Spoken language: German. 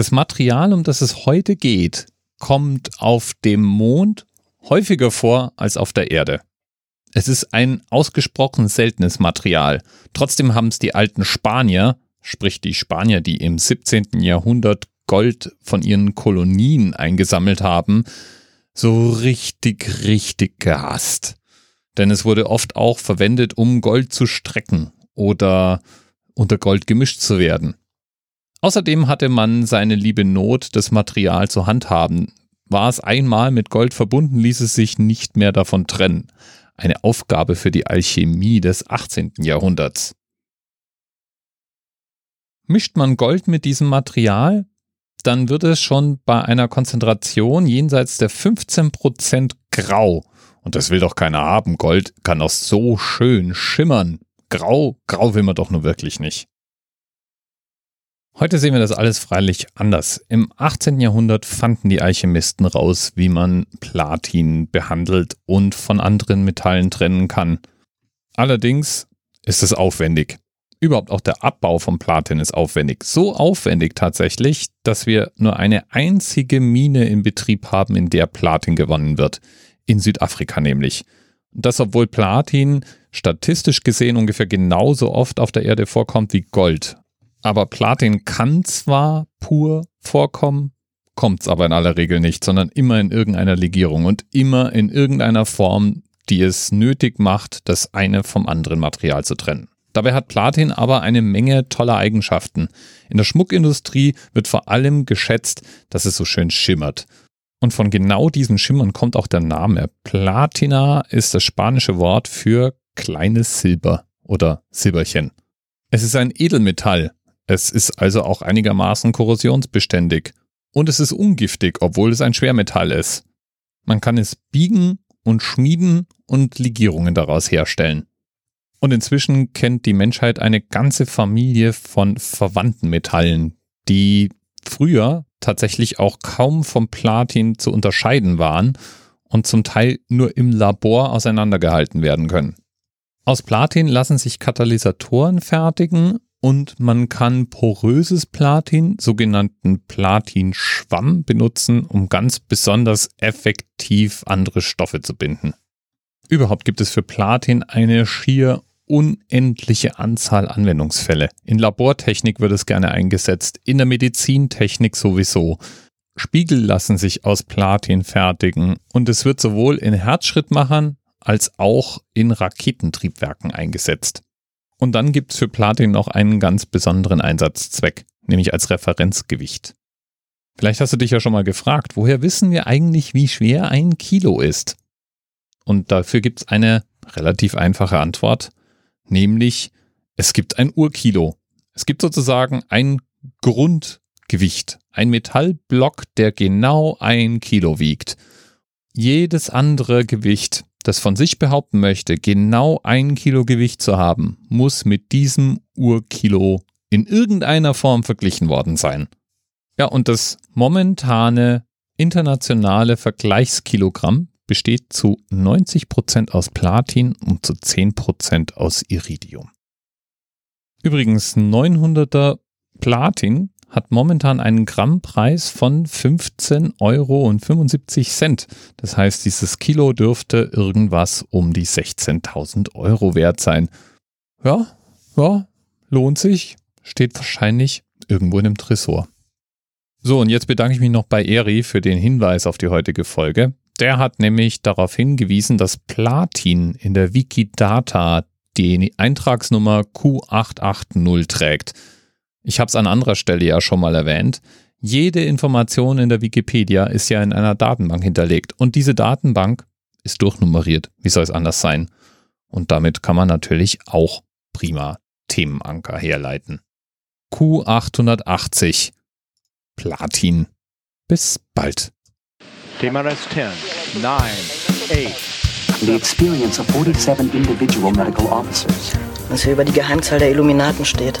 Das Material, um das es heute geht, kommt auf dem Mond häufiger vor als auf der Erde. Es ist ein ausgesprochen seltenes Material. Trotzdem haben es die alten Spanier, sprich die Spanier, die im 17. Jahrhundert Gold von ihren Kolonien eingesammelt haben, so richtig, richtig gehasst. Denn es wurde oft auch verwendet, um Gold zu strecken oder unter Gold gemischt zu werden. Außerdem hatte man seine liebe Not, das Material zu handhaben. War es einmal mit Gold verbunden, ließ es sich nicht mehr davon trennen. Eine Aufgabe für die Alchemie des 18. Jahrhunderts. Mischt man Gold mit diesem Material, dann wird es schon bei einer Konzentration jenseits der 15% grau. Und das will doch keiner haben. Gold kann auch so schön schimmern. Grau, grau will man doch nur wirklich nicht. Heute sehen wir das alles freilich anders. Im 18. Jahrhundert fanden die Alchemisten raus, wie man Platin behandelt und von anderen Metallen trennen kann. Allerdings ist es aufwendig. Überhaupt auch der Abbau von Platin ist aufwendig. So aufwendig tatsächlich, dass wir nur eine einzige Mine in Betrieb haben, in der Platin gewonnen wird. In Südafrika nämlich. Das, obwohl Platin statistisch gesehen ungefähr genauso oft auf der Erde vorkommt wie Gold. Aber Platin kann zwar pur vorkommen, kommt es aber in aller Regel nicht, sondern immer in irgendeiner Legierung und immer in irgendeiner Form, die es nötig macht, das eine vom anderen Material zu trennen. Dabei hat Platin aber eine Menge toller Eigenschaften. In der Schmuckindustrie wird vor allem geschätzt, dass es so schön schimmert. Und von genau diesem Schimmern kommt auch der Name. Platina ist das spanische Wort für kleines Silber oder Silberchen. Es ist ein Edelmetall, es ist also auch einigermaßen korrosionsbeständig. Und es ist ungiftig, obwohl es ein Schwermetall ist. Man kann es biegen und schmieden und Legierungen daraus herstellen. Und inzwischen kennt die Menschheit eine ganze Familie von verwandten Metallen, die früher tatsächlich auch kaum vom Platin zu unterscheiden waren und zum Teil nur im Labor auseinandergehalten werden können. Aus Platin lassen sich Katalysatoren fertigen und man kann poröses Platin, sogenannten Platinschwamm, benutzen, um ganz besonders effektiv andere Stoffe zu binden. Überhaupt gibt es für Platin eine schier unendliche Anzahl Anwendungsfälle. In Labortechnik wird es gerne eingesetzt, in der Medizintechnik sowieso. Spiegel lassen sich aus Platin fertigen und es wird sowohl in Herzschrittmachern als auch in Raketentriebwerken eingesetzt. Und dann gibt es für Platin noch einen ganz besonderen Einsatzzweck, nämlich als Referenzgewicht. Vielleicht hast du dich ja schon mal gefragt, woher wissen wir eigentlich, wie schwer ein Kilo ist? Und dafür gibt es eine relativ einfache Antwort, nämlich es gibt ein Urkilo. Es gibt sozusagen ein Grundgewicht, ein Metallblock, der genau ein Kilo wiegt. Jedes andere Gewicht das von sich behaupten möchte, genau ein Kilo Gewicht zu haben, muss mit diesem Urkilo in irgendeiner Form verglichen worden sein. Ja, und das momentane internationale Vergleichskilogramm besteht zu 90% aus Platin und zu 10% aus Iridium. Übrigens, 900er Platin hat momentan einen Grammpreis von 15,75 Euro. Das heißt, dieses Kilo dürfte irgendwas um die 16.000 Euro wert sein. Ja, ja, lohnt sich. Steht wahrscheinlich irgendwo in einem Tresor. So, und jetzt bedanke ich mich noch bei Eri für den Hinweis auf die heutige Folge. Der hat nämlich darauf hingewiesen, dass Platin in der Wikidata die Eintragsnummer Q880 trägt. Ich habe es an anderer Stelle ja schon mal erwähnt. Jede Information in der Wikipedia ist ja in einer Datenbank hinterlegt und diese Datenbank ist durchnummeriert. Wie soll es anders sein? Und damit kann man natürlich auch prima Themenanker herleiten. Q880 Platin. Bis bald. Thema Rest 10, 9, 8. The experience of 47 individual medical officers. Was hier über die Geheimzahl der Illuminaten steht.